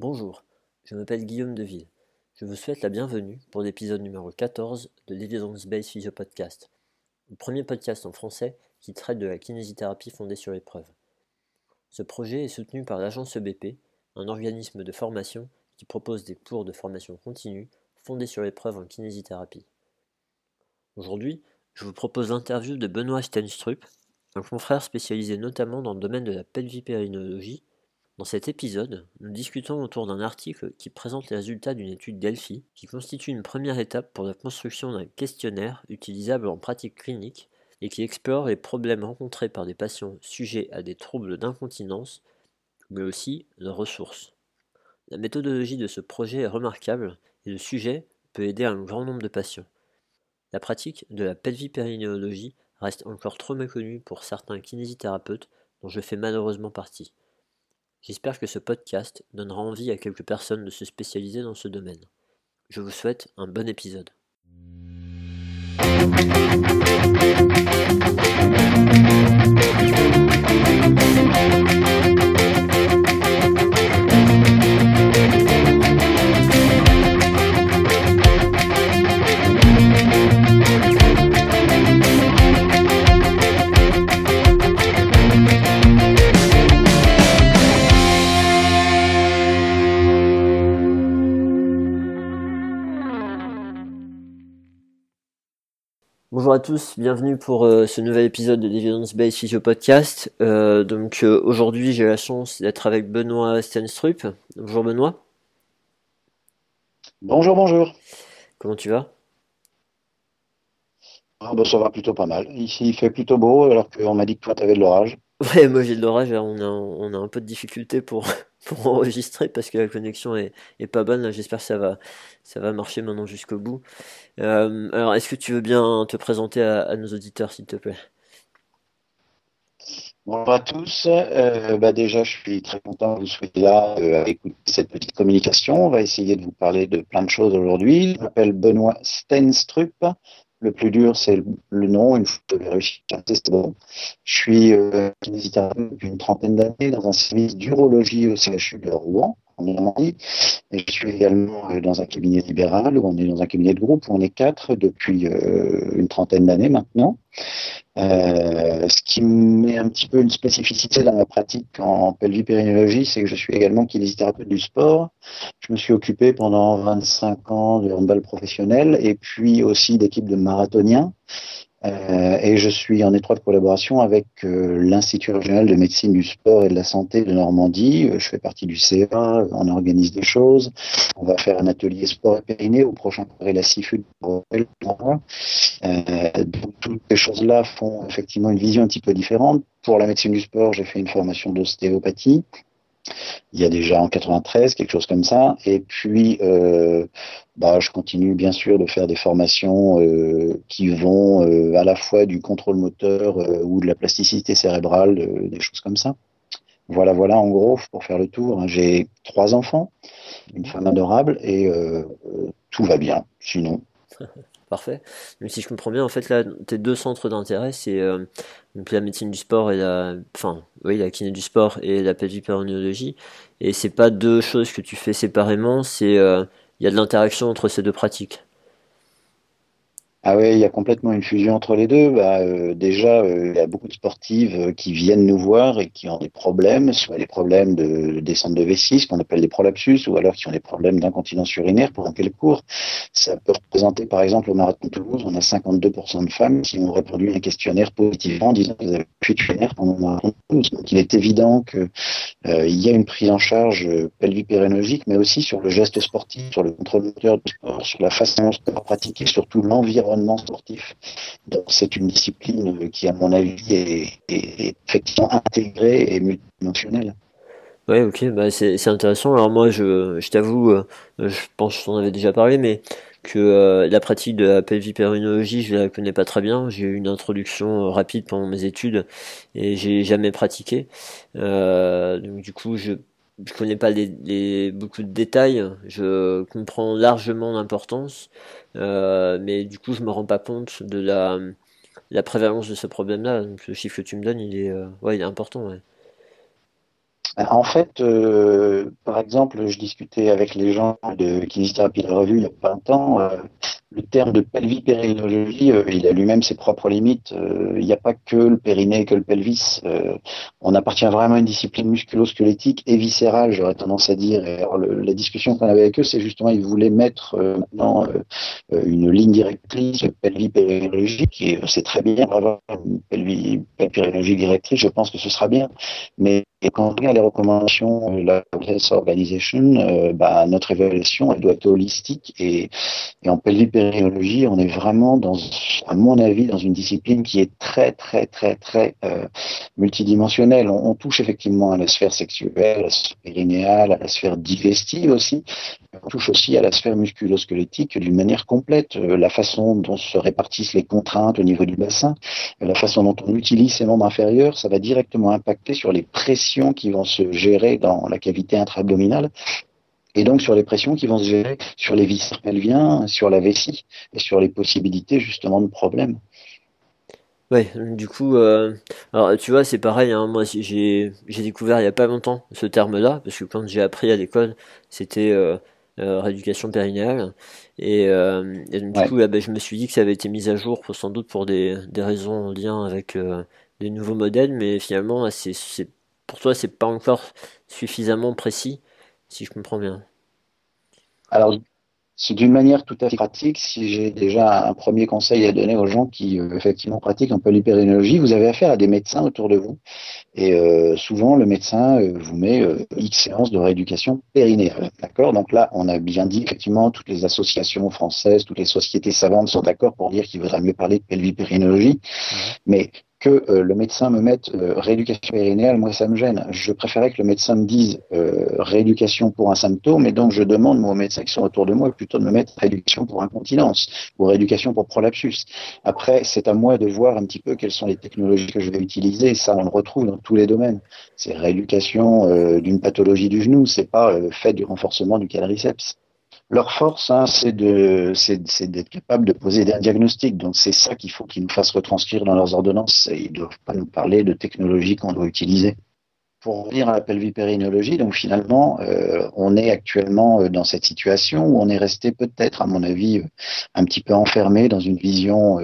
Bonjour, je m'appelle Guillaume Deville. Je vous souhaite la bienvenue pour l'épisode numéro 14 de l'Evidence Based Physio Podcast, le premier podcast en français qui traite de la kinésithérapie fondée sur l'épreuve. Ce projet est soutenu par l'agence EBP, un organisme de formation qui propose des cours de formation continue fondés sur l'épreuve en kinésithérapie. Aujourd'hui, je vous propose l'interview de Benoît Stenstrup, un confrère spécialisé notamment dans le domaine de la pelvipérinologie dans cet épisode, nous discutons autour d'un article qui présente les résultats d'une étude Delphi qui constitue une première étape pour la construction d'un questionnaire utilisable en pratique clinique et qui explore les problèmes rencontrés par des patients sujets à des troubles d'incontinence, mais aussi leurs ressources. La méthodologie de ce projet est remarquable et le sujet peut aider un grand nombre de patients. La pratique de la pelvipérinéologie reste encore trop méconnue pour certains kinésithérapeutes dont je fais malheureusement partie. J'espère que ce podcast donnera envie à quelques personnes de se spécialiser dans ce domaine. Je vous souhaite un bon épisode. Bonjour à tous, bienvenue pour euh, ce nouvel épisode de l'Evidence Based Physio Podcast. Euh, donc euh, aujourd'hui j'ai la chance d'être avec Benoît Stenstrup. Bonjour Benoît. Bonjour, bonjour. Comment tu vas? Ah, bah, Ça va plutôt pas mal. Ici il fait plutôt beau alors qu'on m'a dit que toi tu avais de l'orage. Ouais, moi j'ai de l'orage, on a, on a un peu de difficulté pour, pour enregistrer parce que la connexion est, pas bonne. J'espère que ça va, ça va marcher maintenant jusqu'au bout. Euh, alors, est-ce que tu veux bien te présenter à, nos auditeurs, s'il te plaît? Bonjour à tous. Euh, bah déjà, je suis très content que vous soyez là euh, à écouter cette petite communication. On va essayer de vous parler de plein de choses aujourd'hui. Je m'appelle Benoît Stenstrup. Le plus dur, c'est le, nom. Une fois que réussi c'est bon. Je suis euh, depuis une trentaine d'années dans un service d'urologie au CHU de Rouen, en Normandie. Et je suis également euh, dans un cabinet libéral où on est dans un cabinet de groupe où on est quatre depuis euh, une trentaine d'années maintenant. Euh, ce qui met un petit peu une spécificité dans ma pratique en pelvipérinologie, c'est que je suis également kinésithérapeute du sport. Je me suis occupé pendant 25 ans de handball professionnel et puis aussi d'équipe de marathoniens. Euh, et je suis en étroite collaboration avec euh, l'Institut régional de médecine du sport et de la santé de Normandie. Euh, je fais partie du CA, on organise des choses. On va faire un atelier sport et périnée au prochain congrès la CIFUD. Euh, donc, toutes ces choses-là font effectivement une vision un petit peu différente. Pour la médecine du sport, j'ai fait une formation d'ostéopathie il y a déjà en 93, quelque chose comme ça. Et puis, euh, bah, je continue bien sûr de faire des formations euh, qui vont euh, à la fois du contrôle moteur ou de la plasticité cérébrale, des choses comme ça. Voilà, voilà, en gros, pour faire le tour. Hein, j'ai trois enfants, une femme adorable et tout va bien. Sinon, parfait. Mais si je comprends bien, en fait, là, tes deux centres d'intérêt, c'est euh, la médecine du sport et la, enfin, oui, la kiné du sport et la pelvipérinéologie. Et c'est pas deux choses que tu fais séparément, c'est, euh, il y a de l'interaction entre ces deux pratiques. Ah ouais, il y a complètement une fusion entre les deux. Bah, euh, déjà, euh, il y a beaucoup de sportives euh, qui viennent nous voir et qui ont des problèmes, soit des problèmes de descente de vessie, ce qu'on appelle des prolapsus, ou alors qui ont des problèmes d'incontinence urinaire pour quel cours. Ça peut représenter, par exemple, au Marathon de Toulouse, on a 52% de femmes qui ont répondu à un questionnaire positivement en disant qu'ils avaient fuite urinaire pendant le Marathon de Toulouse. Donc, il est évident que il y a une prise en charge pelvipérénologique, mais aussi sur le geste sportif, sur le contrôle moteur du sport, sur la façon de pratiquer, surtout l'environnement sportif. Donc c'est une discipline qui, à mon avis, est, effectivement intégrée et multidimensionnelle. Ouais, ok, bah c'est intéressant. Alors moi, je, t'avoue, euh, je pense que j'en avais déjà parlé, mais que euh, la pratique de la pelvipérinologie, je la connais pas très bien. J'ai eu une introduction euh, rapide pendant mes études et j'ai jamais pratiqué. donc du coup, je je connais pas les, beaucoup de détails, je comprends largement l'importance, euh, mais du coup je me rends pas compte de la, la prévalence de ce problème-là. Donc le chiffre que tu me donnes, il est, euh, ouais, il est important. En fait, euh, par exemple, je discutais avec les gens de kinésithérapie de revue il y a pas longtemps. Euh, le terme de pelvipérinologie, euh, il a lui-même ses propres limites. Euh, il n'y a pas que le périnée, que le pelvis. Euh, on appartient vraiment à une discipline musculo-squelettique et viscérale, j'aurais tendance à dire. La discussion qu'on avait avec eux, c'est justement, ils voulaient mettre maintenant une ligne directrice pelvipérinologique, et c'est très bien d'avoir une pelvipérinologie directrice, je pense que ce sera bien. Mais quand on regarde les recommandations de la Health Organization, bah, notre évaluation, elle doit être holistique et, en pelvipérinologie, on est vraiment dans, à mon avis, dans une discipline qui est très, très, très, très euh, multidimensionnelle. On, touche effectivement à la sphère sexuelle, à la sphère périnéale, à la sphère digestive aussi. Touche aussi à la sphère musculo-squelettique d'une manière complète. Euh, la façon dont se répartissent les contraintes au niveau du bassin, la façon dont on utilise ces membres inférieurs, ça va directement impacter sur les pressions qui vont se gérer dans la cavité intra-abdominale et donc sur les pressions qui vont se gérer sur les viscères pelviens, sur la vessie et sur les possibilités justement de problèmes. Ouais, du coup, euh, alors tu vois, c'est pareil. Hein, moi, j'ai découvert il y a pas longtemps ce terme-là parce que quand j'ai appris à l'école, c'était euh, rééducation périnéale et, euh, du coup, ben, je me suis dit que ça avait été mis à jour pour, sans doute pour des des raisons en lien avec euh, des nouveaux modèles, mais finalement, c'est c'est pour toi, c'est pas encore suffisamment précis si je comprends bien. Alors, c'est d'une manière tout à fait pratique. Si j'ai déjà un premier conseil à donner aux gens qui euh, effectivement pratiquent un peu l'hypérinologie, vous avez affaire à des médecins autour de vous. Et euh, souvent, le médecin euh, vous met X séances de rééducation périnéale. D'accord? Donc là, on a bien dit, effectivement, toutes les associations françaises, toutes les sociétés savantes sont d'accord pour dire qu'il vaudrait mieux parler de pelvipérinologie. Mmh. Mais que euh, le médecin me mette euh, rééducation périnéale, moi ça me gêne. Je préférais que le médecin me dise euh, rééducation pour un symptôme, et donc je demande moi, aux médecins qui sont autour de moi plutôt de me mettre rééducation pour incontinence ou rééducation pour prolapsus. Après, c'est à moi de voir un petit peu quelles sont les technologies que je vais utiliser. Ça, on le retrouve dans tous les domaines. C'est rééducation d'une pathologie du genou, c'est pas fait du renforcement du quadriceps leur force, hein, c'est d'être capable de poser un diagnostic. Donc c'est ça qu'il faut qu'ils nous fassent retranscrire dans leurs ordonnances. Ils ne doivent pas nous parler de technologies qu'on doit utiliser. Pour revenir à la pelvipérinologie, donc finalement, euh, on est actuellement euh, dans cette situation où on est resté peut-être, à mon avis, euh, un petit peu enfermé dans une vision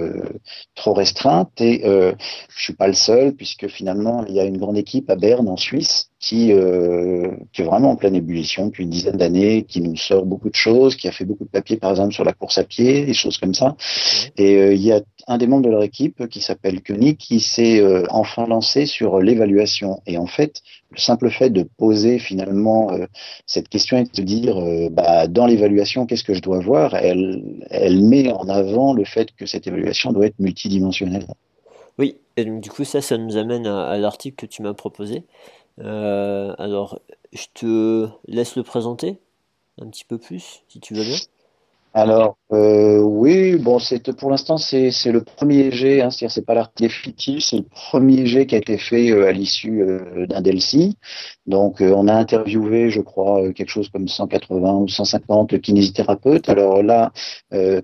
trop restreinte. Et euh, je suis pas le seul, puisque finalement, il y a une grande équipe à Berne, en Suisse, qui, euh, qui est vraiment en pleine ébullition depuis une dizaine d'années, qui nous sort beaucoup de choses, qui a fait beaucoup de papiers par exemple sur la course à pied, des choses comme ça. Et euh, il y a un des membres de leur équipe qui s'appelle Koenig qui s'est euh, enfin lancé sur l'évaluation. Et en fait, le simple fait de poser finalement cette question et de se dire bah, dans l'évaluation qu'est-ce que je dois voir, elle, elle met en avant le fait que cette évaluation doit être multidimensionnelle. Oui, et donc du coup ça, ça nous amène à, à l'article que tu m'as proposé. Euh, alors, je te laisse le présenter un petit peu plus, si tu veux bien. Alors, euh, oui, bon, c'est pour l'instant c'est le premier jet, hein, c'est-à-dire c'est pas l'article définitif, c'est le premier jet qui a été fait euh, à l'issue euh, d'un Delcy. Donc, on a interviewé, je crois, quelque chose comme 180 ou 150 kinésithérapeutes. Alors là,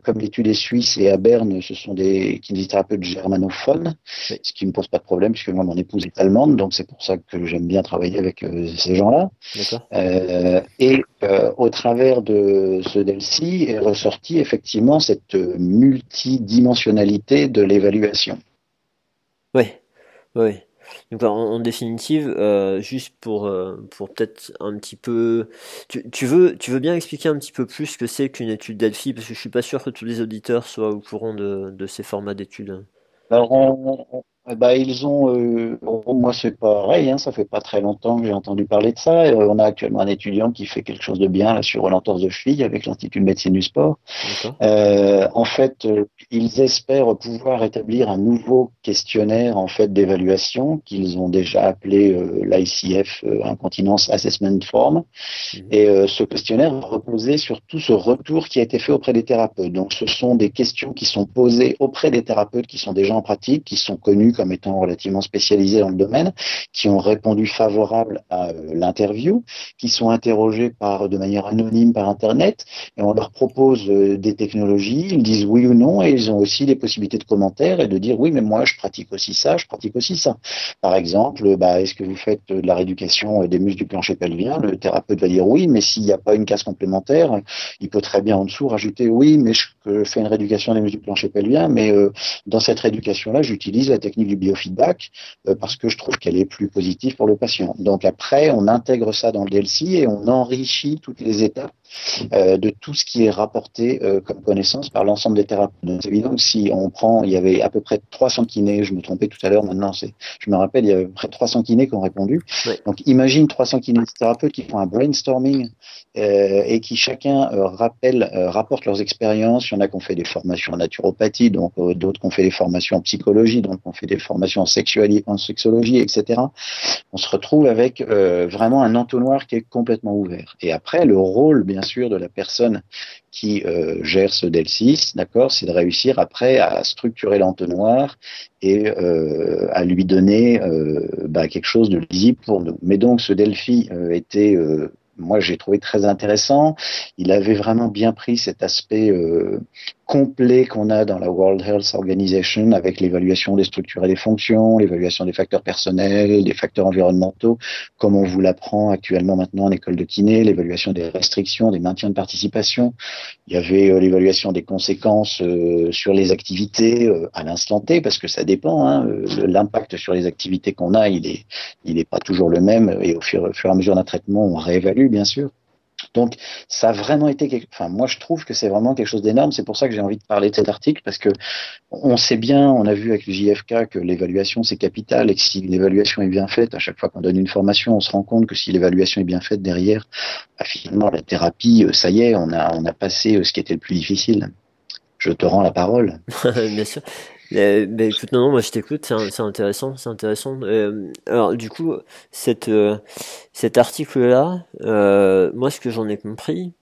comme l'étude est suisse et à Berne, ce sont des kinésithérapeutes germanophones, ce qui me pose pas de problème puisque moi mon épouse est allemande, donc c'est pour ça que j'aime bien travailler avec ces gens-là. et au travers de ce Delcy ressorti effectivement cette multidimensionnalité de l'évaluation. Oui, oui. Donc en, définitive, euh, juste pour euh, pour peut-être un petit peu, tu, tu, veux tu veux bien expliquer un petit peu plus ce que c'est qu'une étude Delphi? Parce que je suis pas sûr que tous les auditeurs soient au courant de, de ces formats d'études. Alors on, ben, ils ont, euh, moi c'est pareil, hein, ça fait pas très longtemps que j'ai entendu parler de ça. Euh, on a actuellement un étudiant qui fait quelque chose de bien là, sur l'entorse de cheville avec l'Institut de médecine du sport. Euh, en fait, euh, ils espèrent pouvoir établir un nouveau questionnaire en fait d'évaluation qu'ils ont déjà appelé l'ICF Incontinence Assessment Form. Mhm. Et ce questionnaire va reposer sur tout ce retour qui a été fait auprès des thérapeutes. Donc, ce sont des questions qui sont posées auprès des thérapeutes qui sont déjà en pratique, qui sont comme étant relativement spécialisés dans le domaine, qui ont répondu favorable à l'interview, qui sont interrogés par de manière anonyme par Internet, et on leur propose des technologies, ils disent oui ou non, et ils ont aussi des possibilités de commentaires et de dire oui, mais moi je pratique aussi ça, je pratique aussi ça. Par exemple, bah, est-ce que vous faites de la rééducation des muscles du plancher pelvien? Le thérapeute va dire oui, mais s'il n'y a pas une case complémentaire, il peut très bien en dessous rajouter oui, mais je fais une rééducation des muscles du plancher pelvien, mais euh, dans cette rééducation-là, j'utilise la technique du biofeedback euh, parce que je trouve qu'elle est plus positive pour le patient. Donc après, on intègre ça dans le DLC et on enrichit toutes les étapes euh, de tout ce qui est rapporté euh, comme connaissance par l'ensemble des thérapeutes. C'est évident que si on prend, il y avait à peu près 300 kinés, je me trompais tout à l'heure, maintenant c'est, je me rappelle, il y avait à peu près 300 kinés qui ont répondu. Donc imagine 300 kinésithérapeutes qui font un brainstorming euh, et qui chacun rappelle, rapporte leurs expériences. Il y en a qui ont fait des formations en naturopathie, donc d'autres qui ont fait des formations en psychologie, donc qui ont fait des formations en, sexualité, en sexologie, etc. On se retrouve avec vraiment un entonnoir qui est complètement ouvert. Et après, le rôle, bien sûr, de la personne qui euh, gère ce DEL6, d'accord, c'est de réussir après à structurer l'entonnoir et euh, à lui donner euh, bah, quelque chose de lisible pour nous. Mais donc ce Delphi était moi j'ai trouvé très intéressant. Il avait vraiment bien pris cet aspect complet qu'on a dans la World Health Organization avec l'évaluation des structures et des fonctions, l'évaluation des facteurs personnels, des facteurs environnementaux, comme on vous l'apprend actuellement maintenant en école de kiné, l'évaluation des restrictions, des maintiens de participation. Il y avait euh, l'évaluation des conséquences euh, sur les activités à l'instant T, parce que ça dépend. Hein, L'impact sur les activités qu'on a, il est, il n'est pas toujours le même, et au fur et à mesure d'un traitement, on réévalue bien sûr. Donc, ça a vraiment été, enfin, moi, je trouve que c'est vraiment quelque chose d'énorme. C'est pour ça que j'ai envie de parler de cet article parce que on sait bien, on a vu avec le JFK que l'évaluation c'est capital et que si l'évaluation est bien faite, à chaque fois qu'on donne une formation, on se rend compte que si l'évaluation est bien faite derrière, bah, finalement, la thérapie, euh, ça y est, on a, on a passé euh, ce qui était le plus difficile. Je te rends la parole. bien sûr. Euh, écoute, non, non, moi je t'écoute, c'est intéressant, c'est intéressant. Euh, alors du coup, cette, euh, cet article-là, euh, moi ce que j'en ai compris,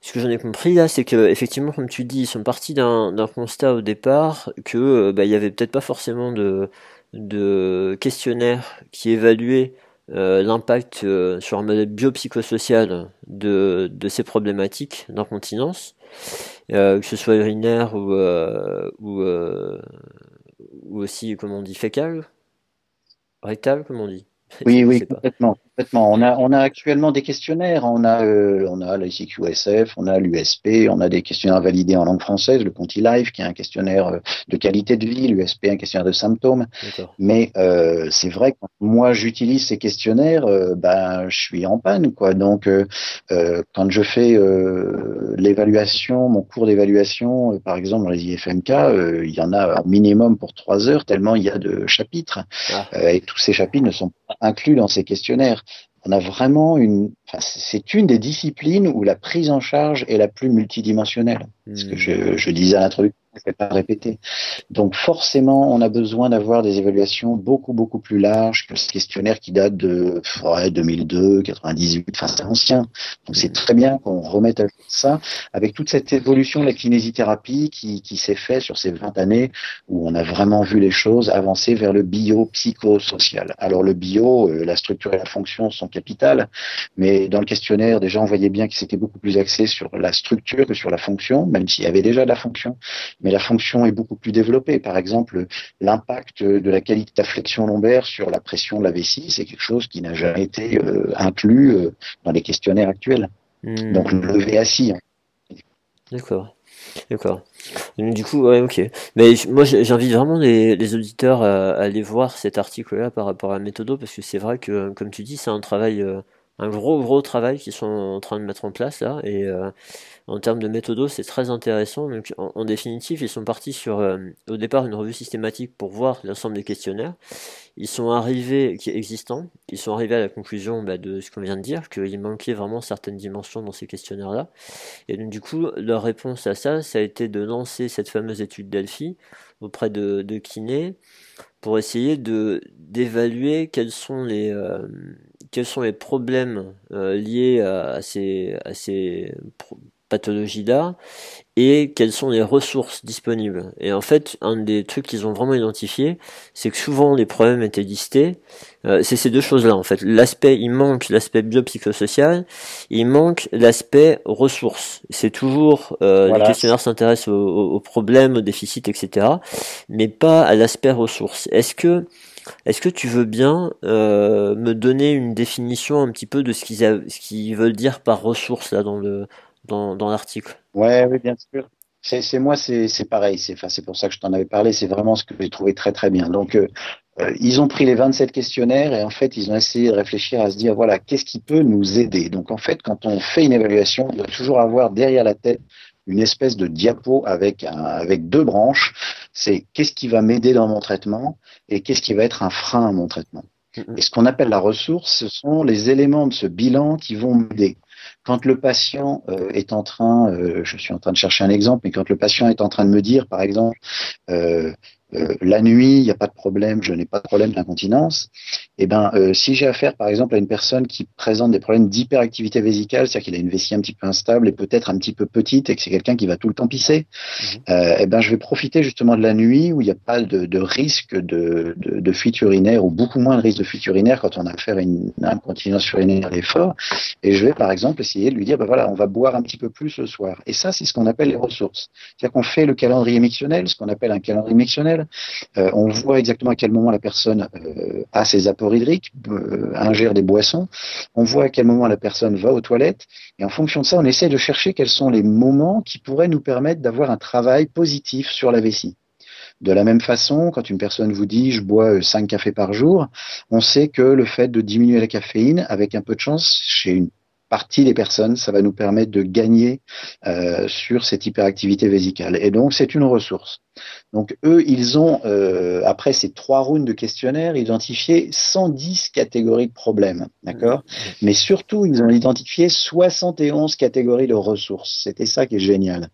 ce que j'en ai compris là, c'est que effectivement, comme tu dis, ils sont partis d'un constat au départ que bah, il y avait peut-être pas forcément de, de questionnaire qui évaluait l'impact sur un modèle biopsychosocial de, de ces problématiques d'incontinence. Euh, que ce soit urinaire ou, euh, ou, euh, ou aussi, comment on dit, fécal? Rectal, comme on dit? Oui, oui, complètement. On a, on a actuellement des questionnaires. On a, euh, on a l'ICQSF, on a l'USP, on a des questionnaires validés en langue française, le Conti Life, qui est un questionnaire euh, de qualité de vie, l'USP, un questionnaire de symptômes. Mais euh, c'est vrai que moi j'utilise ces questionnaires, euh, ben je suis en panne, quoi. Donc, quand je fais l'évaluation, mon cours d'évaluation, par exemple dans les IFMK, il y en a un minimum pour trois heures, tellement il y a de chapitres, ah. et tous ces chapitres ne sont pas inclus dans ces questionnaires on a vraiment une, enfin, c'est une des disciplines où la prise en charge est la plus multidimensionnelle. Ce que je, je disais à l'introduction ne répéter. Donc forcément, on a besoin d'avoir des évaluations beaucoup beaucoup plus larges que ce questionnaire qui date de ouais, 2002, 98, enfin c'est ancien. Donc c'est très bien qu'on remette à ça avec toute cette évolution de la kinésithérapie qui, qui s'est fait sur ces 20 années où on a vraiment vu les choses avancer vers le bio-psychosocial. Alors le bio, euh, la structure et la fonction sont capitales, mais dans le questionnaire déjà on voyait bien que c'était beaucoup plus axé sur la structure que sur la fonction, même s'il y avait déjà de la fonction mais la fonction est beaucoup plus développée. Par exemple, l'impact de la qualité de la flexion lombaire sur la pression de la vessie, c'est quelque chose qui n'a jamais été euh, inclus euh, dans les questionnaires actuels. Hmm. Donc le lever assis. Hein. D'accord. D'accord. Du coup, ouais, ok. Mais moi, j'invite vraiment les, auditeurs à, aller voir cet article-là par rapport à Méthodo, parce que c'est vrai que, comme tu dis, c'est un travail, euh, un gros, gros travail qu'ils sont en train de mettre en place là, et en termes de méthodo, c'est très intéressant. Donc, en, définitive, ils sont partis sur, euh, au départ, une revue systématique pour voir l'ensemble des questionnaires. Ils sont arrivés, qui existants, ils sont arrivés à la conclusion bah, de ce qu'on vient de dire, qu'il manquait vraiment certaines dimensions dans ces questionnaires-là. Et donc, du coup, leur réponse à ça, ça a été de lancer cette fameuse étude Delphi auprès de, de kinés pour essayer de d'évaluer quels sont les euh, quels sont les problèmes euh, liés à, ces à ces pathologie-là et quelles sont les ressources disponibles. Et en fait, un des trucs qu'ils ont vraiment identifié, c'est que souvent les problèmes étaient listés. Euh, c'est ces deux choses-là en fait. L'aspect, il manque l'aspect biopsychosocial, il manque l'aspect ressources. C'est toujours euh, les questionnaires s'intéressent aux, aux, problèmes, aux déficits, etc., mais pas à l'aspect ressources. Est-ce que est-ce que tu veux bien euh, me donner une définition un petit peu de ce qu'ils ce qu'ils veulent dire par ressources là dans le dans, dans l'article Ouais, oui, bien sûr. C'est moi, c'est pareil. C'est pour ça que je t'en avais parlé. C'est vraiment ce que j'ai trouvé très très bien. Donc euh, euh, ils ont pris les 27 questionnaires et en fait ils ont essayé de réfléchir à se dire voilà qu'est-ce qui peut nous aider? Donc en fait quand on fait une évaluation, on doit toujours avoir derrière la tête une espèce de diapo avec, avec deux branches. C'est qu'est-ce qui va m'aider dans mon traitement et qu'est-ce qui va être un frein à mon traitement. Et ce qu'on appelle la ressource, ce sont les éléments de ce bilan qui vont m'aider. Quand le patient euh, est en train, euh, je suis en train de chercher un exemple, mais quand le patient est en train de me dire, par exemple, euh, euh, la nuit, il n'y a pas de problème, je n'ai pas de problème d'incontinence. Eh ben, euh, si j'ai affaire, par exemple, à une personne qui présente des problèmes d'hyperactivité vésicale, c'est-à-dire qu'il a une vessie un petit peu instable et peut-être un petit peu petite et que c'est quelqu'un qui va tout le temps pisser, mhm. euh, eh ben, je vais profiter justement de la nuit où il n'y a pas de, de risque de, de, de, fuite urinaire ou beaucoup moins de risque de fuite urinaire quand on a affaire à une incontinence urinaire d'effort. Et je vais, par exemple, essayer de lui dire, ben voilà, on va boire un petit peu plus le soir. Et ça, c'est ce qu'on appelle les ressources. C'est-à-dire qu'on fait le calendrier mictionnel, ce qu'on appelle un calendrier mictionnel euh, on voit exactement à quel moment la personne euh, a ses apports hydriques, euh, ingère des boissons. On voit à quel moment la personne va aux toilettes. Et en fonction de ça, on essaie de chercher quels sont les moments qui pourraient nous permettre d'avoir un travail positif sur la vessie. De la même façon, quand une personne vous dit je bois 5 cafés par jour, on sait que le fait de diminuer la caféine, avec un peu de chance, chez une partie des personnes, ça va nous permettre de gagner euh, sur cette hyperactivité vésicale. Et donc, c'est une ressource. Donc, eux, ils ont, euh, après ces trois rounds de questionnaire, identifié 110 catégories de problèmes. D'accord? Mais surtout, ils ont identifié 71 catégories de ressources. C'était ça qui est génial.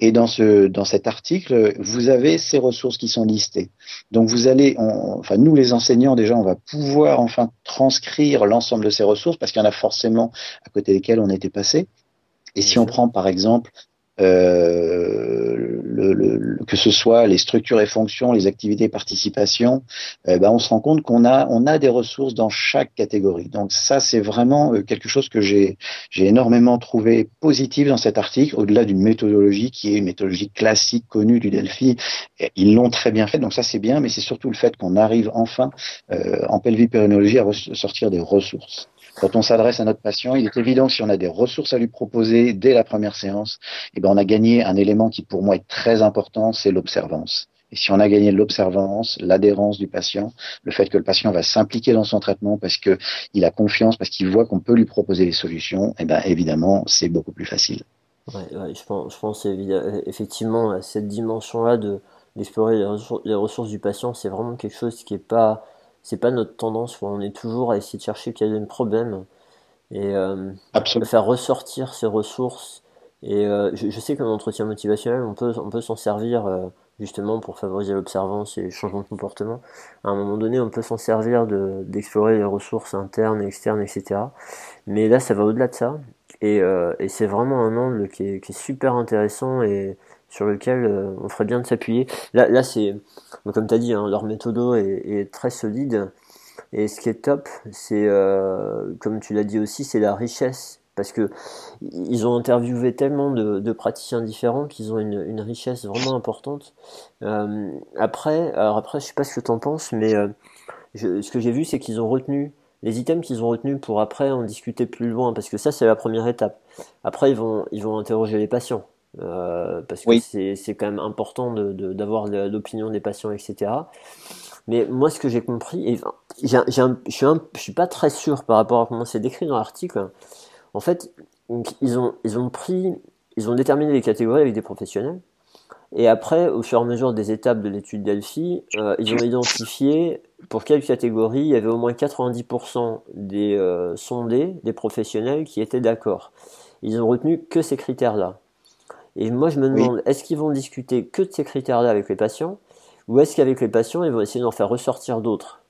Et dans, ce, dans cet article, vous avez ces ressources qui sont listées. Donc, vous allez, enfin, nous, les enseignants, déjà, on va pouvoir enfin transcrire l'ensemble de ces ressources parce qu'il y en a forcément à côté desquels on était passé. Et si on prend par exemple euh, que ce soit les structures et fonctions, les activités et participations, eh ben on se rend compte qu'on a des ressources dans chaque catégorie. Donc ça c'est vraiment euh, quelque chose que j'ai énormément trouvé positif dans cet article, au-delà d'une méthodologie qui est une méthodologie classique connue du Delphi. Ils l'ont très bien fait, donc ça c'est bien, mais c'est surtout le fait qu'on arrive enfin euh, en pelvipérinologie à sortir des ressources. Quand on s'adresse à notre patient, il est évident que si on a des ressources à lui proposer dès la première séance, eh ben on a gagné un élément qui pour moi est très important, c'est l'observance. Et si on a gagné l'observance, l'adhérence du patient, le fait que le patient va s'impliquer dans son traitement parce qu'il a confiance, parce qu'il voit qu'on peut lui proposer des solutions, eh ben évidemment, c'est beaucoup plus facile. Ouais, je pense, je pense effectivement cette dimension-là de d'explorer les, ressources du patient, c'est vraiment quelque chose qui est pas c'est pas notre tendance. On est toujours à essayer de chercher quel est le problème et euh, faire ressortir ces ressources. Et euh, je, sais que l'entretien motivationnel, on peut, on peut s'en servir euh, justement pour favoriser l'observance et le changement de comportement. À un moment donné, on peut s'en servir d'explorer les ressources internes, externes, etc. Mais là, ça va au-delà de ça. Et, et c'est vraiment un angle qui est, qui est super intéressant et sur lequel euh, on ferait bien de s'appuyer. Là, là c'est, comme tu as dit, hein, leur méthode est, très solide. Et ce qui est top, c'est, euh, comme tu l'as dit aussi, c'est la richesse. Parce que ils ont interviewé tellement de, praticiens différents qu'ils ont une, richesse vraiment importante. Euh, après, alors après, je sais pas ce que tu en penses, mais ce que j'ai vu, c'est qu'ils ont retenu les items qu'ils ont retenus pour après en discuter plus loin, parce que ça, c'est la première étape. Après, ils vont, ils vont interroger les patients. Euh, parce que c'est quand même important d'avoir de, l'opinion des patients, etc. Mais moi, ce que j'ai compris, et je suis suis pas très sûr par rapport à comment c'est décrit dans l'article. En fait, ils ont, ils ont pris, ils ont déterminé les catégories avec des professionnels. Et après, au fur et à mesure des étapes de l'étude Delphi, euh, ils ont identifié pour quelle catégorie il y avait au moins 90% des euh, sondés, des professionnels qui étaient d'accord. Ils ont retenu que ces critères-là. Et moi, je me demande, est-ce qu'ils vont discuter que de ces critères-là avec les patients ou est-ce qu'avec les patients, ils vont essayer d'en faire ressortir d'autres?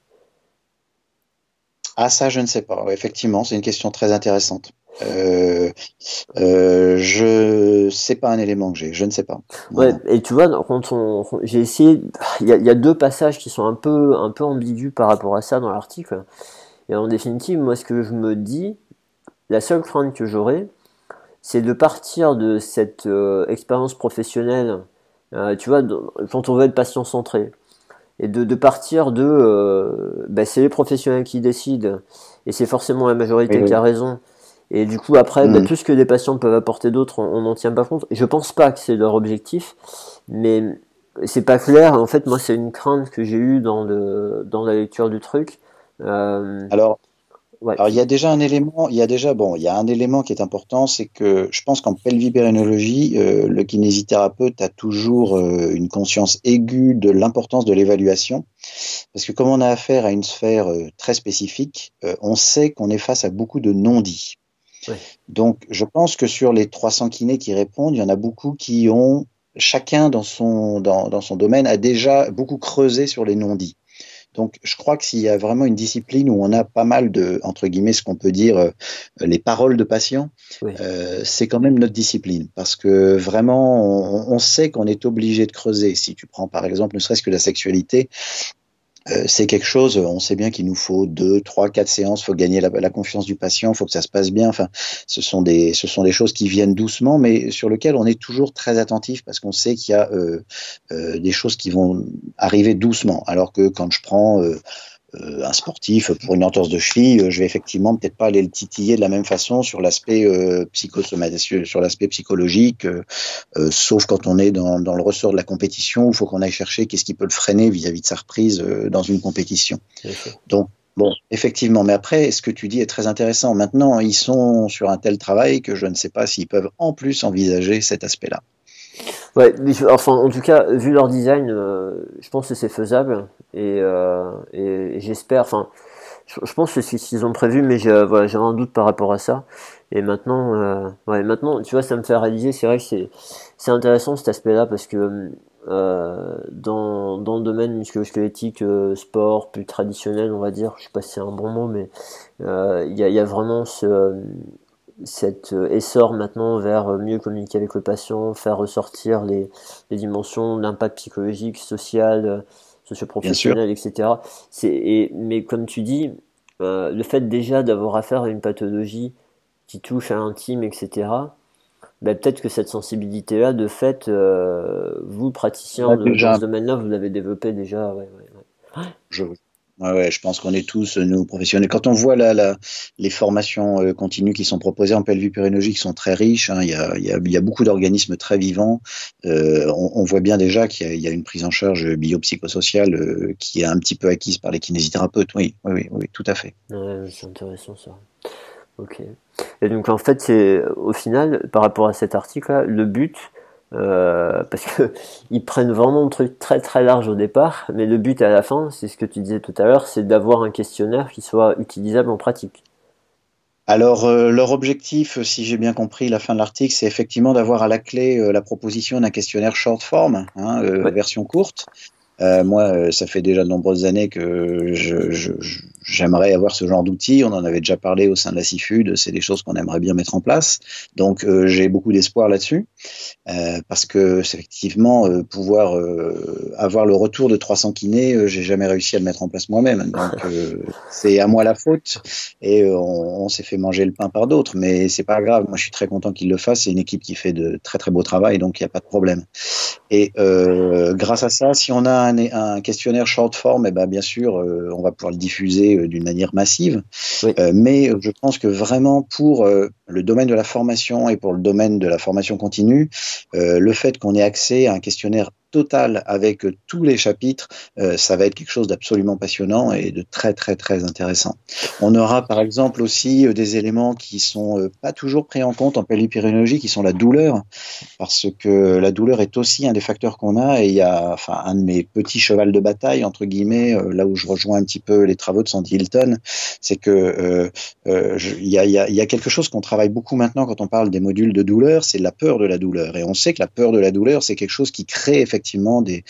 Ah, ça, je ne sais pas. Effectivement, c'est une question très intéressante. Euh, euh, je sais pas un élément que j'ai, je ne sais pas. Ouais, et tu vois, quand on, j'ai essayé, il y, a, deux passages qui sont un peu, un peu ambigus par rapport à ça dans l'article. Et en définitive, moi, ce que je me dis, la seule crainte que j'aurais, c'est de partir de cette euh, expérience professionnelle, euh, tu vois, quand on veut être patient centré, et de, de partir de, euh, ben, c'est les professionnels qui décident, et c'est forcément la majorité qui a raison. Et du coup, après, ben, mm. tout ce que les patients peuvent apporter d'autres, on n'en tient pas compte. Et je pense pas que c'est leur objectif, mais c'est pas clair. En fait, moi, c'est une crainte que j'ai eue dans, le, dans la lecture du truc. Alors, alors il y a déjà un élément, il y a déjà bon, il y a un élément qui est important, c'est que je pense qu'en pelvipérinologie, euh, le kinésithérapeute a toujours euh, une conscience aiguë de l'importance de l'évaluation, parce que comme on a affaire à une sphère euh, très spécifique, on sait qu'on est face à beaucoup de non-dits. Donc je pense que sur les 300 kinés qui répondent, il y en a beaucoup qui ont chacun dans son dans, dans son domaine a déjà beaucoup creusé sur les non-dits. Donc, je crois que s'il y a vraiment une discipline où on a pas mal de, entre guillemets, ce qu'on peut dire, euh, les paroles de patients, euh, c'est quand même notre discipline. Parce que vraiment, on, on sait qu'on est obligé de creuser. Si tu prends, par exemple, ne serait-ce que la sexualité, euh, c'est quelque chose, on sait bien qu'il nous faut deux, trois, quatre séances, faut gagner la, confiance du patient, faut que ça se passe bien. Enfin, ce sont des, ce sont des choses qui viennent doucement, mais sur lesquelles on est toujours très attentif parce qu'on sait qu'il y a euh, euh, des choses qui vont arriver doucement. Alors que quand je prends euh, un sportif pour une entorse de cheville, euh, je vais effectivement peut-être pas aller le titiller de la même façon sur l'aspect euh, psychosomatique, sur l'aspect psychologique, sauf quand on est dans, dans, le ressort de la compétition, où il faut qu'on aille chercher qu'est-ce qui peut le freiner vis-à-vis de sa reprise dans une compétition. Donc Bon, effectivement, mais après, ce que tu dis est très intéressant. Maintenant, ils sont sur un tel travail que je ne sais pas s'ils peuvent en plus envisager cet aspect-là. Ouais, enfin, en tout cas, vu leur design, euh, je pense que c'est faisable et, euh, et, j'espère. Enfin, je, pense que c'est ce qu'ils ont prévu, mais j'ai voilà, un doute par rapport à ça. Et maintenant, euh, ouais, maintenant, tu vois, ça me fait réaliser. C'est vrai que c'est c'est intéressant cet aspect-là parce que euh, dans dans le domaine musculo-squelettique, sport plus traditionnel, on va dire, je sais pas si c'est un bon mot, mais il y a, y a vraiment ce cet euh, essor maintenant vers euh, mieux communiquer avec le patient, faire ressortir les, les dimensions d'impact psychologique, social, euh, socio-professionnel, etc. Et, mais comme tu dis, le fait déjà d'avoir affaire à une pathologie qui touche à l'intime, etc., ben peut-être que cette sensibilité-là, de fait, vous, praticiens de, dans ce domaine-là, vous l'avez développé déjà. Ouais, ouais, Je, Ouais, je pense qu'on est tous, nous, professionnels. Quand on voit les formations euh, continues qui sont proposées en pelvipérinologie, qui sont très riches, hein, il, y a, beaucoup d'organismes très vivants, euh, on, voit bien déjà qu'il y, a une prise en charge biopsychosociale euh, qui est un petit peu acquise par les kinésithérapeutes. Oui, oui, oui, tout à fait. C'est intéressant ça. Ok. Et donc en fait, c'est au final, par rapport à cet article-là, le but, euh, parce que ils prennent vraiment un truc très très large au départ, mais le but à la fin, c'est ce que tu disais tout à l'heure, c'est d'avoir un questionnaire qui soit utilisable en pratique. Alors, euh, leur objectif, si j'ai bien compris la fin de l'article, c'est effectivement d'avoir à la clé euh, la proposition d'un questionnaire short form, hein, version courte, moi, ça fait déjà de nombreuses années que je, avoir ce genre d'outils. On en avait déjà parlé au sein de la CIFUD. C'est des choses qu'on aimerait bien mettre en place. Donc, euh, j'ai beaucoup d'espoir là-dessus euh, parce que effectivement, euh, pouvoir avoir le retour de 300 kinés, j'ai jamais réussi à le mettre en place moi-même. Donc, c'est à moi la faute et on, on s'est fait manger le pain par d'autres. Mais c'est pas grave. Moi, je suis très content qu'il le fasse. C'est une équipe qui fait de très très beau travail, donc il n'y a pas de problème. Et grâce à ça, si on a un un, questionnaire short form, eh ben, bien sûr, on va pouvoir le diffuser d'une manière massive. Euh, mais je pense que vraiment pour le domaine de la formation et pour le domaine de la formation continue, le fait qu'on ait accès à un questionnaire total avec tous les chapitres, euh, ça va être quelque chose d'absolument passionnant et de très très très intéressant. On aura par exemple aussi euh, des éléments qui sont euh, pas toujours pris en compte en pelvipérinologie, qui sont la douleur, parce que la douleur est aussi un des facteurs qu'on a et il y a enfin un de mes petits chevals de bataille entre guillemets, là où je rejoins un petit peu les travaux de Sandy Hilton, c'est que il y a quelque chose qu'on travaille beaucoup maintenant quand on parle des modules de douleur, c'est la peur de la douleur et on sait que la peur de la douleur c'est quelque chose qui crée effectivement des,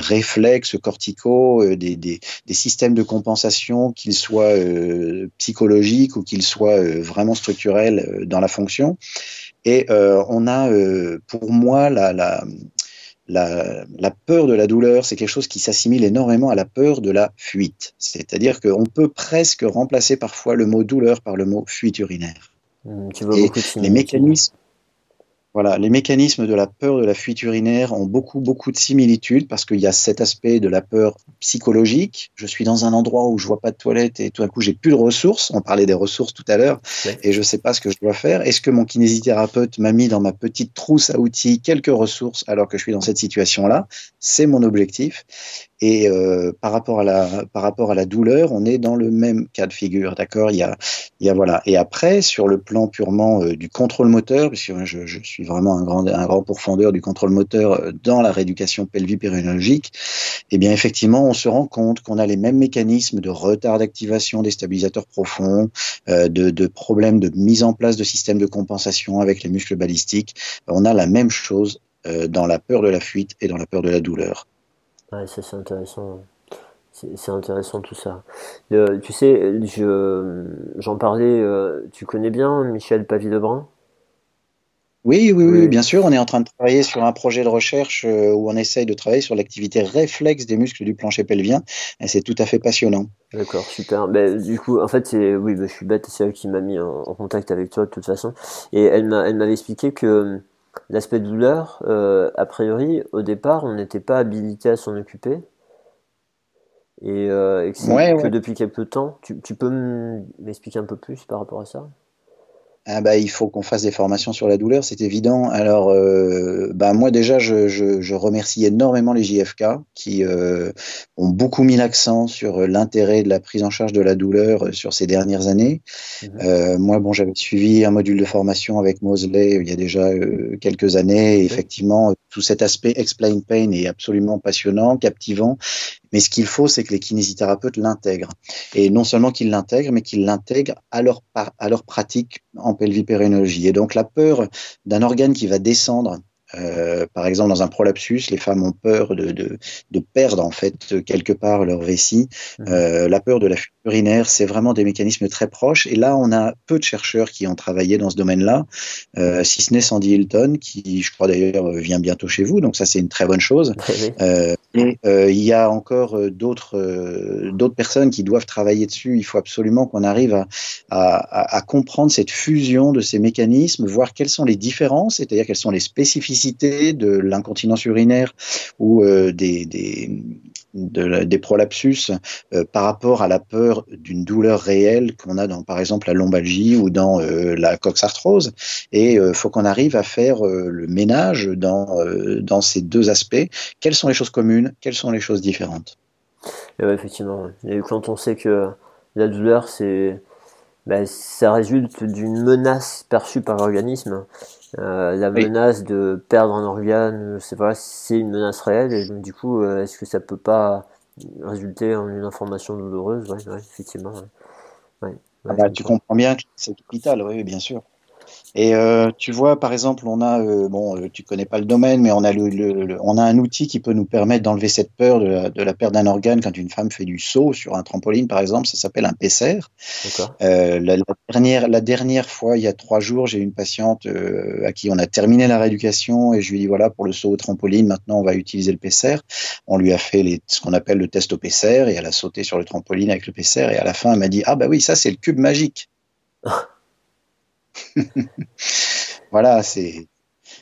réflexes corticaux, euh, des, systèmes de compensation, qu'ils soient euh, psychologiques ou qu'ils soient euh, vraiment structurels dans la fonction. Et on a, pour moi, la, peur de la douleur, c'est quelque chose qui s'assimile énormément à la peur de la fuite. C'est-à-dire qu'on peut presque remplacer parfois le mot douleur par le mot fuite urinaire. Mmh, tu vois beaucoup de les mécanismes, voilà, les mécanismes de la peur de la fuite urinaire ont beaucoup, beaucoup de similitudes parce qu'il y a cet aspect de la peur psychologique. Je suis dans un endroit où je vois pas de toilette et tout d'un coup j'ai plus de ressources. On parlait des ressources tout à l'heure et je sais pas ce que je dois faire. Est-ce que mon kinésithérapeute m'a mis dans ma petite trousse à outils quelques ressources alors que je suis dans cette situation-là? C'est mon objectif. Et euh, par rapport à la par rapport à la douleur, on est dans le même cas de figure, d'accord? Il y a il y a voilà. Et après, sur le plan purement euh, du contrôle moteur, puisque je, suis vraiment un grand un grand pourfendeur du contrôle moteur euh, dans la rééducation pelvipérinologique, eh bien effectivement, on se rend compte qu'on a les mêmes mécanismes de retard d'activation des stabilisateurs profonds, euh, de, de problèmes de mise en place de systèmes de compensation avec les muscles balistiques. On a la même chose dans la peur de la fuite et dans la peur de la douleur. Ouais, ça c'est intéressant. C'est intéressant tout ça. Euh, tu sais, je j'en parlais. Euh, tu connais bien Michel Pavilebrun oui, oui, oui, bien sûr. On est en train de travailler sur un projet de recherche euh, où on essaye de travailler sur l'activité réflexe des muscles du plancher pelvien. Et c'est tout à fait passionnant. D'accord, super. Ben, du coup, en fait, c'est oui, ben, je suis bête. C'est elle qui m'a mis en, en, contact avec toi de toute façon. Et elle m'a, elle m'avait expliqué que L'aspect douleur, euh, a priori, au départ, on n'était pas habilité à s'en occuper. Et, euh, que depuis quelques temps, tu, tu peux m'expliquer un peu plus par rapport à ça? Ah bah, il faut qu'on fasse des formations sur la douleur, c'est évident. Alors, euh, bah, moi déjà, je, je, je, remercie énormément les JFK qui euh, ont beaucoup mis l'accent sur l'intérêt de la prise en charge de la douleur sur ces dernières années. Mhm. Euh, moi, bon, j'avais suivi un module de formation avec Mosley il y a déjà euh, quelques années. Et effectivement, tout cet aspect explain pain est absolument passionnant, captivant. Mais ce qu'il faut, c'est que les kinésithérapeutes l'intègrent. Et non seulement qu'ils l'intègrent, mais qu'ils l'intègrent à leur, à leur pratique en pelvipérinologie. Et donc la peur d'un organe qui va descendre euh, par exemple, dans un prolapsus, les femmes ont peur de, de, de perdre en fait quelque part leur vessie. Mmh. Euh, la peur de la fuite urinaire, c'est vraiment des mécanismes très proches. Et là, on a peu de chercheurs qui ont travaillé dans ce domaine-là, euh, si ce n'est Sandy Hilton, qui, je crois d'ailleurs, vient bientôt chez vous. Donc ça, c'est une très bonne chose. Euh, et euh, il y a encore d'autres euh, d'autres personnes qui doivent travailler dessus. Il faut absolument qu'on arrive à, à, à, comprendre cette fusion de ces mécanismes, voir quelles sont les différences, c'est-à-dire quelles sont les spécificités de l'incontinence urinaire ou des, des, de, des prolapsus par rapport à la peur d'une douleur réelle qu'on a dans, par exemple, la lombalgie ou dans la coxarthrose. Et il faut qu'on arrive à faire le ménage dans, dans ces deux aspects. Quelles sont les choses communes? Quelles sont les choses différentes? Effectivement. Et quand on sait que la douleur, c'est, bah, ça résulte d'une menace perçue par l'organisme. Euh, la menace de perdre un organe, c'est vrai, c'est une menace réelle. Et donc, du coup, euh, est-ce que ça peut pas résulter en une information douloureuse? Oui, effectivement. Ah bah, tu comprends bien que c'est capital, oui, bien sûr. Et euh, tu vois, par exemple, on a, euh, bon, euh, tu connais pas le domaine, mais on a, le, on a un outil qui peut nous permettre d'enlever cette peur de la, de la perte d'un organe quand une femme fait du saut sur un trampoline, par exemple. Ça s'appelle un PCR. Euh, la, la, dernière, la dernière fois, il y a trois jours, j'ai une patiente à qui on a terminé la rééducation et je lui ai dit voilà, pour le saut au trampoline, maintenant on va utiliser le PCR. On lui a fait les, ce qu'on appelle le test au PCR et elle a sauté sur le trampoline avec le PCR et à la fin, elle m'a dit ah bah oui, ça c'est le cube magique. voilà, c'est.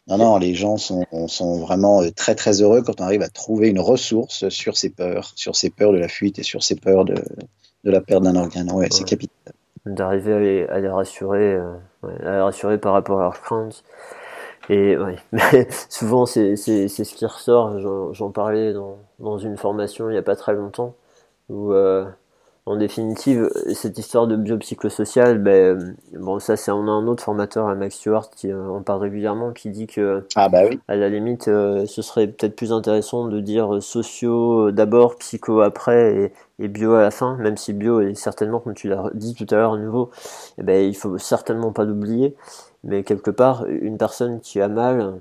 Non, non, les gens sont, sont, vraiment euh, très, très heureux quand on arrive à trouver une ressource sur ces peurs, sur ces peurs de la fuite et sur ces peurs de, de la perte d'un organe. Ouais, c'est capital. D'arriver à les, à les rassurer, euh, à les rassurer par rapport à leurs craintes. Et ouais, souvent c'est ce qui ressort. J'en parlais dans, dans une formation il n'y a pas très longtemps où euh, en définitive, cette histoire de biopsychosocial, ben, bon, ça, c'est, on a un autre formateur, Max Stewart, qui euh, en parle régulièrement, qui dit que, ah bah oui. à la limite, euh, ce serait peut-être plus intéressant de dire socio d'abord, psycho après et, et, bio à la fin, même si bio est certainement, comme tu l'as dit tout à l'heure à nouveau, eh ben, il faut certainement pas l'oublier, mais quelque part, une personne qui a mal,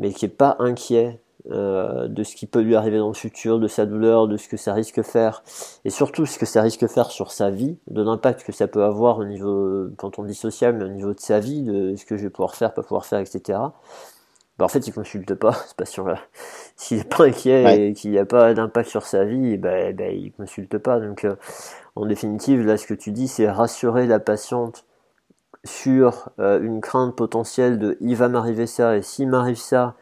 mais qui est pas inquiet euh, de ce qui peut lui arriver dans le futur, de sa douleur, de ce que ça risque de faire, et surtout ce que ça risque de faire sur sa vie, de l'impact que ça peut avoir au niveau, quand on dit social, mais au niveau de sa vie, de ce que je vais pouvoir faire, pas pouvoir faire, etc. Bah en fait, il consulte pas. S'il est pas inquiet et qu'il n'y a pas d'impact sur sa vie, bah, bah, il consulte pas. Donc, euh, en définitive, là, ce que tu dis, c'est rassurer la patiente sur euh, une crainte potentielle de il va m'arriver ça et s'il m'arrive ça,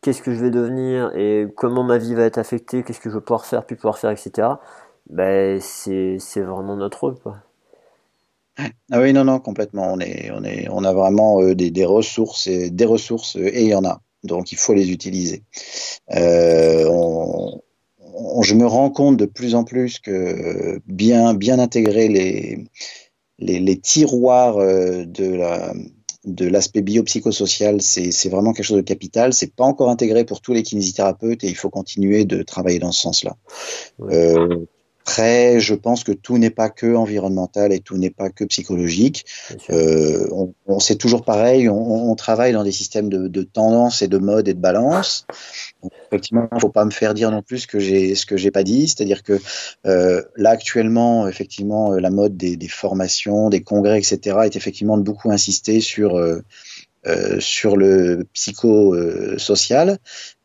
qu'est-ce que je vais devenir et comment ma vie va être affectée, qu'est-ce que je vais pouvoir faire, puis pouvoir faire, etc. Ben, c'est, vraiment notre rôle, quoi. Ah oui, non, non, complètement. On, est, on, est, on a vraiment euh, des, des, ressources, et, des ressources, euh, et il y en a. Donc, il faut les utiliser. Euh, on, je me rends compte de plus en plus que bien, bien intégrer les, les, les tiroirs de la, de l'aspect biopsychosocial, c'est vraiment quelque chose de capital. C'est pas encore intégré pour tous les kinésithérapeutes et il faut continuer de travailler dans ce sens-là. Euh, après, je pense que tout n'est pas que environnemental et tout n'est pas que psychologique. Euh, on, on c'est toujours pareil. On, on, travaille dans des systèmes de, de, tendance et de mode et de balance. Donc, effectivement, il faut pas me faire dire non plus ce que j'ai ce que j'ai pas dit. C'est-à-dire que euh, là actuellement, effectivement, la mode des, des, formations, des congrès, etc., est effectivement de beaucoup insister sur euh, euh, sur le psychosocial,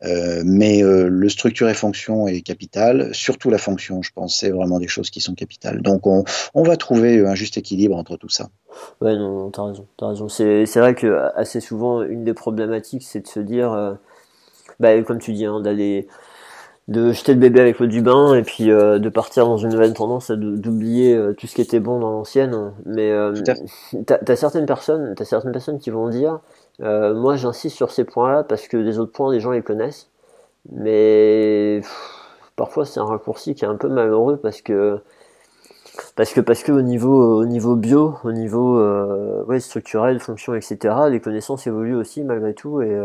euh, mais euh, le structure et fonction est capital, surtout la fonction, je pense, c'est vraiment des choses qui sont capitales. Donc on, va trouver un juste équilibre entre tout ça. Ouais, non, t'as raison, as raison. C'est, vrai que assez souvent, une des problématiques, c'est de se dire, bah, comme tu dis, hein, d'aller de jeter le bébé avec l'eau du bain et puis euh, de partir dans une nouvelle tendance d'oublier euh, tout ce qui était bon dans l'ancienne. Mais euh, t'as as certaines personnes t'as certaines personnes qui vont dire euh, moi j'insiste sur ces points là parce que les autres points les gens les connaissent. Mais parfois c'est un raccourci qui est un peu malheureux parce que parce que parce que au niveau au niveau bio au niveau ouais structurel fonction etc les connaissances évoluent aussi malgré tout et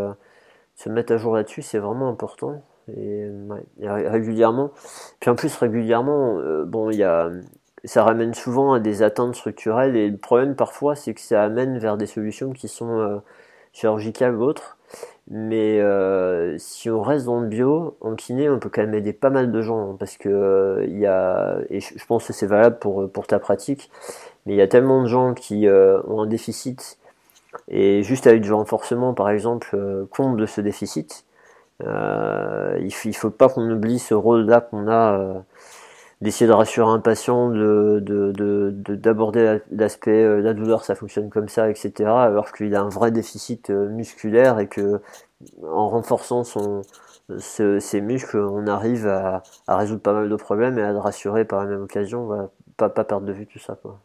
se mettre à jour là-dessus c'est vraiment important et, ouais, régulièrement. Puis en plus régulièrement, euh, bon, il y a, ça ramène souvent à des atteintes structurelles et le problème parfois c'est que ça amène vers des solutions qui sont euh, chirurgicales ou autres. Mais euh, si on reste dans le bio, en kiné, on peut quand même aider pas mal de gens parce que il y a et je, pense que c'est valable pour pour ta pratique, mais il y a tellement de gens qui ont un déficit et juste avec du renforcement par exemple compte de ce déficit euh, il, il faut pas qu'on oublie ce rôle-là qu'on a euh, d'essayer de rassurer un patient, de, d'aborder l'aspect euh, la douleur, ça fonctionne comme ça, etc. Alors qu'il a un vrai déficit musculaire et que en renforçant son ses muscles, on arrive à, à, résoudre pas mal de problèmes et à le rassurer par la même occasion. On va pas, pas perdre de vue tout ça. Quoi.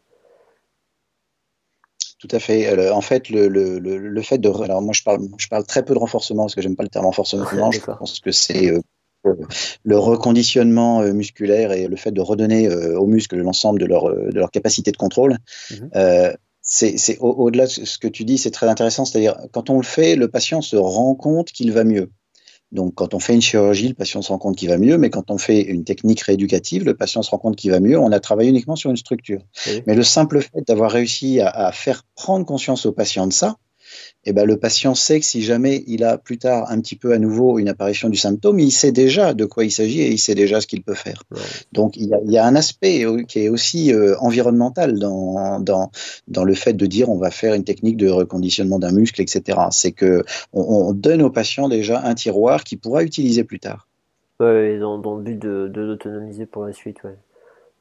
Tout à fait. Euh, en fait, le, le, le, fait de. Alors, moi, je parle, je parle très peu de renforcement parce que j'aime pas le terme renforcement. je pense que c'est euh, le reconditionnement euh, musculaire et le fait de redonner aux muscles l'ensemble de leur, de leur capacité de contrôle. Mm-hmm. c'est au-delà de ce que tu dis, c'est très intéressant. C'est-à-dire, quand on le fait, le patient se rend compte qu'il va mieux. Donc, quand on fait une chirurgie, le patient se rend compte qu'il va mieux, mais quand on fait une technique rééducative, le patient se rend compte qu'il va mieux. On a travaillé uniquement sur une structure. Mais le simple fait d'avoir réussi à, à, faire prendre conscience au patient de ça, eh ben, le patient sait que si jamais il a plus tard un petit peu à nouveau une apparition du symptôme, il sait déjà de quoi il s'agit et il sait déjà ce qu'il peut faire. Ouais. Donc il y, a, il y, a, un aspect qui est aussi euh, environnemental dans, dans, dans le fait de dire on va faire une technique de reconditionnement d'un muscle, etc. C'est que on, on, donne au patient déjà un tiroir qu'il pourra utiliser plus tard. Oui, dans, dans, le but de, de l'autonomiser pour la suite, ouais.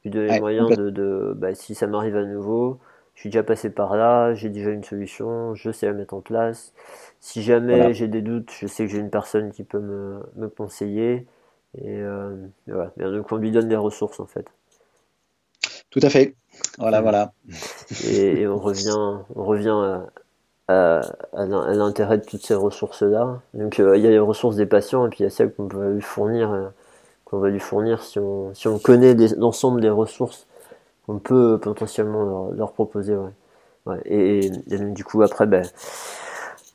Puis de les ouais, moyens de, de bah, si ça m'arrive à nouveau, je suis déjà passé par là, j'ai déjà une solution, je sais la mettre en place. Si jamais voilà. j'ai des doutes, je sais que j'ai une personne qui peut me, me conseiller. Et, euh, voilà. donc on lui donne des ressources en fait. Tout à fait. Voilà, voilà. Et, et on revient, on revient à, à, à l'intérêt de toutes ces ressources-là. Donc euh, il y a les ressources des patients et puis il y a celles qu'on peut lui fournir, euh, qu'on va lui fournir si on, si on connaît l'ensemble des ressources on peut potentiellement leur, leur proposer. Ouais. Ouais. Et, du coup, après, ben,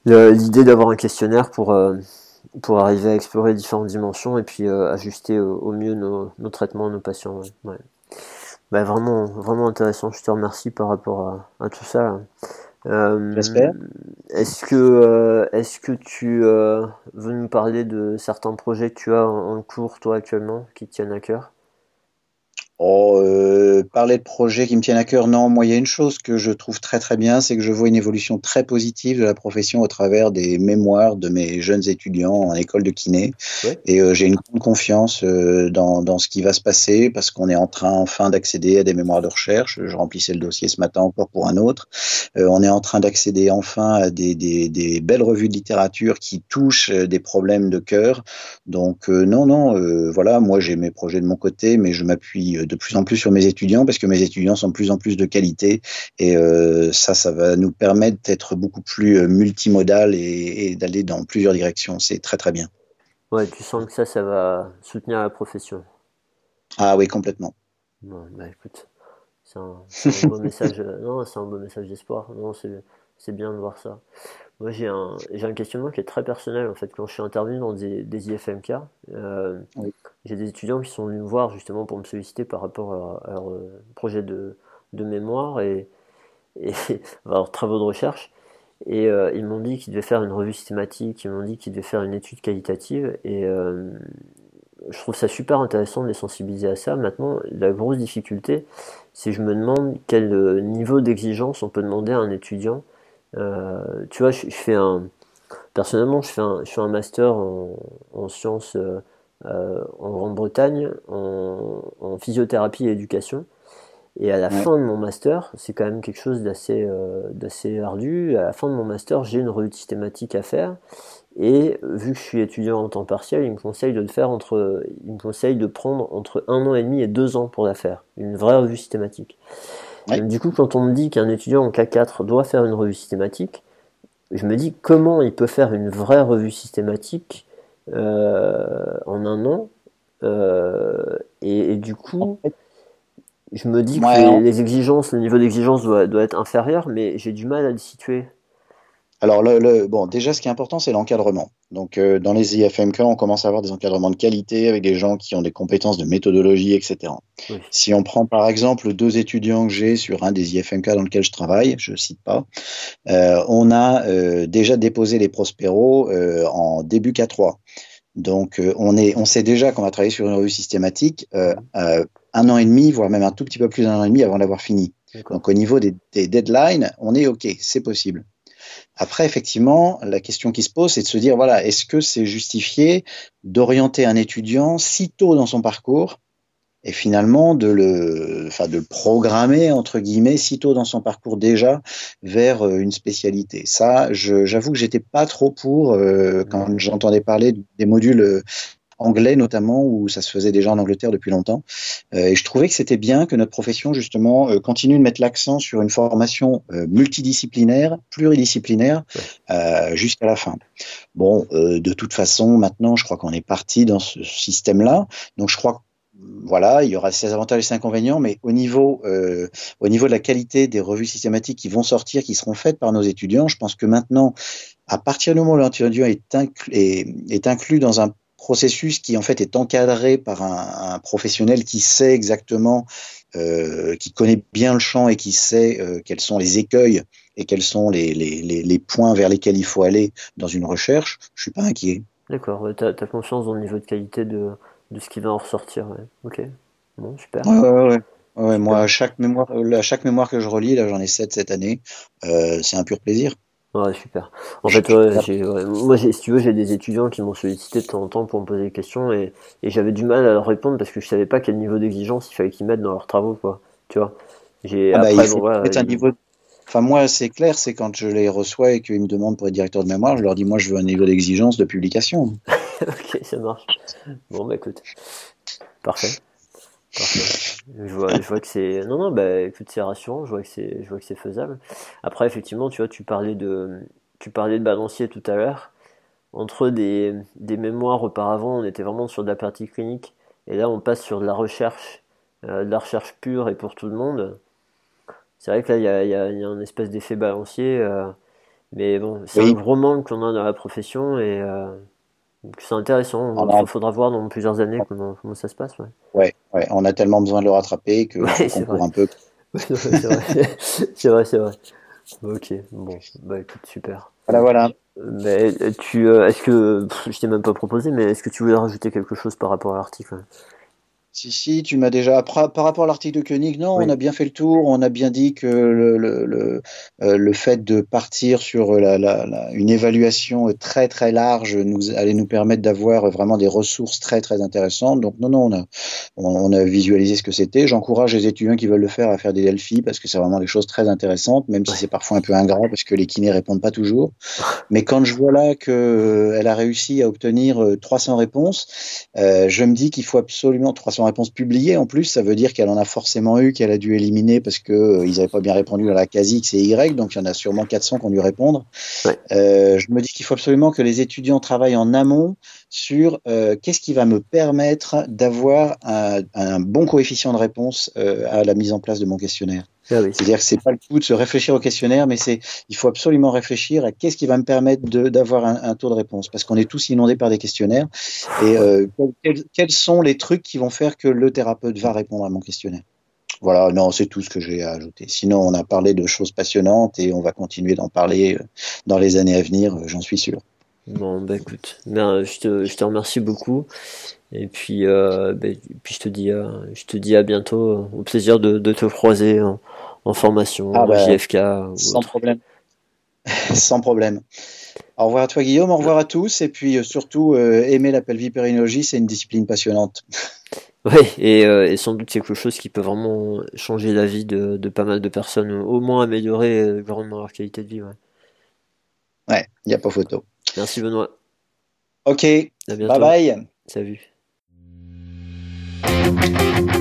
l'idée d'avoir un questionnaire pour, euh, pour arriver à explorer différentes dimensions et puis euh, ajuster au, au, mieux nos, nos traitements, nos patients. Ouais. Ben, vraiment, vraiment intéressant. Je te remercie par rapport à, à tout ça. J'espère. Est-ce que, est-ce que tu veux nous parler de certains projets que tu as en cours, toi, actuellement, qui te tiennent à cœur? Oh, euh, parler de projets qui me tiennent à cœur, non. Moi, il y a une chose que je trouve très très bien, c'est que je vois une évolution très positive de la profession au travers des mémoires de mes jeunes étudiants en école de kiné. Et euh, j'ai une grande confiance euh, dans, dans ce qui va se passer parce qu'on est en train enfin d'accéder à des mémoires de recherche. Je remplissais le dossier ce matin encore pour un autre. Euh, on est en train d'accéder enfin à des, des, des, belles revues de littérature qui touchent des problèmes de cœur. Donc non, non, voilà, moi j'ai mes projets de mon côté, mais je m'appuie de plus en plus sur mes étudiants parce que mes étudiants sont de plus en plus de qualité et euh, ça, ça va nous permettre d'être beaucoup plus euh, multimodal et, d'aller dans plusieurs directions. C'est très très bien. Ouais, tu sens que ça, ça va soutenir la profession. Ah oui, complètement. bah écoute, c'est un, beau message. Non, c'est un beau message d'espoir. Non, c'est bien de voir ça. Moi, j'ai un, j'ai un questionnement qui est très personnel en fait. Quand je suis intervenu dans des, des IFMK, euh, j'ai des étudiants qui sont venus me voir justement pour me solliciter par rapport à, leur euh, projet de, de, mémoire et, et à leurs travaux de recherche. Et euh, ils m'ont dit qu'ils devaient faire une revue systématique, ils m'ont dit qu'ils devaient faire une étude qualitative. Et je trouve ça super intéressant de les sensibiliser à ça. Maintenant, la grosse difficulté, c'est que je me demande quel niveau d'exigence on peut demander à un étudiant tu vois, je, fais un. Personnellement, je fais un, je fais un master en, sciences euh, euh, en Grande-Bretagne, en, physiothérapie et éducation. Et à la fin de mon master, c'est quand même quelque chose d'assez d'assez ardu. À la fin de mon master, j'ai une revue systématique à faire. Et vu que je suis étudiant en temps partiel, il me conseille de le faire entre, il me conseille de prendre entre un an et demi et deux ans pour la faire, une vraie revue systématique. Du coup, quand on me dit qu'un étudiant en K4 doit faire une revue systématique, je me dis comment il peut faire une vraie revue systématique euh, en un an. Euh, et, du coup, je me dis que les, exigences, le niveau d'exigence doit, doit, être inférieur, mais j'ai du mal à le situer. Alors, le, bon, déjà, ce qui est important, c'est l'encadrement. Donc, euh, dans les IFMK, on commence à avoir des encadrements de qualité avec des gens qui ont des compétences de méthodologie, etc. Si on prend par exemple deux étudiants que j'ai sur un des IFMK dans lequel je travaille, je cite pas, euh, on a euh, déjà déposé les prospéros en début K3. Donc, on, est, on sait déjà qu'on va travailler sur une revue systématique un an et demi, voire même un tout petit peu plus d'un an et demi avant d'avoir fini. Donc, au niveau des, des deadlines, on est OK, c'est possible. Après, effectivement, la question qui se pose, c'est de se dire, voilà, est-ce que c'est justifié d'orienter un étudiant si tôt dans son parcours et finalement de le, enfin, de le programmer, entre guillemets, si tôt dans son parcours déjà vers euh, une spécialité? Ça, j'avoue que j'étais pas trop pour euh, quand j'entendais parler des modules euh, anglais notamment, où ça se faisait déjà en Angleterre depuis longtemps. Euh, et je trouvais que c'était bien que notre profession, justement, euh, continue de mettre l'accent sur une formation euh, multidisciplinaire, pluridisciplinaire, jusqu'à la fin. Bon, de toute façon, maintenant, je crois qu'on est parti dans ce système-là. Donc, je crois voilà, il y aura ses avantages et ses inconvénients, mais au niveau, au niveau de la qualité des revues systématiques qui vont sortir, qui seront faites par nos étudiants, je pense que maintenant, à partir du moment où l'étudiant est, est, est inclus dans un processus qui en fait est encadré par un, professionnel qui sait exactement, euh, qui connaît bien le champ et qui sait euh, quels sont les écueils et quels sont les, les, les, points vers lesquels il faut aller dans une recherche, je suis pas inquiet. D'accord, tu as, confiance dans le niveau de qualité de, de ce qui va en ressortir. Ok, bon, super. Ouais, ouais, moi, à chaque, mémoire, à chaque mémoire que je relis, là j'en ai 7 cette année, euh, c'est un pur plaisir. Ouais, super. En fait, moi, si tu veux, j'ai des étudiants qui m'ont sollicité de temps en temps pour me poser des questions et, j'avais du mal à leur répondre parce que je savais pas quel niveau d'exigence il fallait qu'ils mettent dans leurs travaux, quoi. Tu vois? J'ai ah bah, un niveau. Enfin, moi, c'est clair, c'est quand je les reçois et qu'ils me demandent pour être directeur de mémoire, je leur dis, moi, je veux un niveau d'exigence de publication. ok, ça marche. Bon, bah écoute, parfait. Je vois, je vois que c'est. Non, non, bah écoute, c'est rassurant, je vois que c'est, je vois que c'est faisable. Après, effectivement, tu vois, tu parlais de, tu parlais de balancier tout à l'heure. Entre des, des mémoires auparavant, on était vraiment sur de la partie clinique, et là, on passe sur de la recherche, euh, de la recherche pure et pour tout le monde. C'est vrai que là, il y a, y, a, y a, un espèce d'effet balancier, euh, mais bon, c'est un gros manque qu'on a dans la profession, et. Euh, c'est intéressant. Il faudra voir dans plusieurs années comment, comment ça se passe. Ouais. ouais. Ouais, on a tellement besoin de le rattraper que ouais, court un peu. c'est vrai, c'est vrai. Ok, bon, bah écoute, super. Voilà, voilà. Mais tu, euh, est-ce que, je t'ai même pas proposé, mais est-ce que tu voulais rajouter quelque chose par rapport à l'article? Si, si, tu m'as déjà. Par, rapport à l'article de Koenig, non, on a bien fait le tour. On a bien dit que le, le, le, euh, le fait de partir sur la, la, une évaluation très très large nous allait nous permettre d'avoir vraiment des ressources très très intéressantes. Donc non, non, on a, on, a visualisé ce que c'était. J'encourage les étudiants qui veulent le faire à faire des Delphi parce que c'est vraiment des choses très intéressantes, même si c'est parfois un peu ingrat parce que les kinés répondent pas toujours. Mais quand je vois là que euh, a réussi à obtenir 300 euh, réponses, euh, je me dis qu'il faut absolument 300 réponses publiées en plus, ça veut dire qu'elle en a forcément eu, qu'elle a dû éliminer parce que euh, ils n'avaient pas bien répondu à la quasi X et Y, donc il y en a sûrement 400 qui ont dû répondre. Euh, je me dis qu'il faut absolument que les étudiants travaillent en amont sur euh, qu'est-ce qui va me permettre d'avoir un, un, bon coefficient de réponse à la mise en place de mon questionnaire. Ah C'est-à-dire que c'est pas le coup de se réfléchir au questionnaire, mais c'est il faut absolument réfléchir à qu'est-ce qui va me permettre d'avoir un, un, taux de réponse, parce qu'on est tous inondés par des questionnaires. Et euh, quels, quels, sont les trucs qui vont faire que le thérapeute va répondre à mon questionnaire? Voilà, non, c'est tout ce que j'ai à ajouter. Sinon, on a parlé de choses passionnantes et on va continuer d'en parler euh, dans les années à venir, euh, j'en suis sûr. Bon, bah écoute, ben, je, te, je te remercie beaucoup. Et puis, euh, ben, puis je te dis, je te dis à bientôt. Au plaisir de, de te croiser en formation, ah bah, JFK. Sans problème. sans problème. Au revoir à toi Guillaume, au revoir à tous et puis euh, surtout euh, aimer la pelvipérinologie, c'est une discipline passionnante. Oui, et, euh, et, sans doute quelque chose qui peut vraiment changer la vie de, de pas mal de personnes, au moins améliorer grandement leur qualité de vie. Ouais, il n'y a pas photo. Merci Benoît. Ok, bye bye. Salut. Thank you.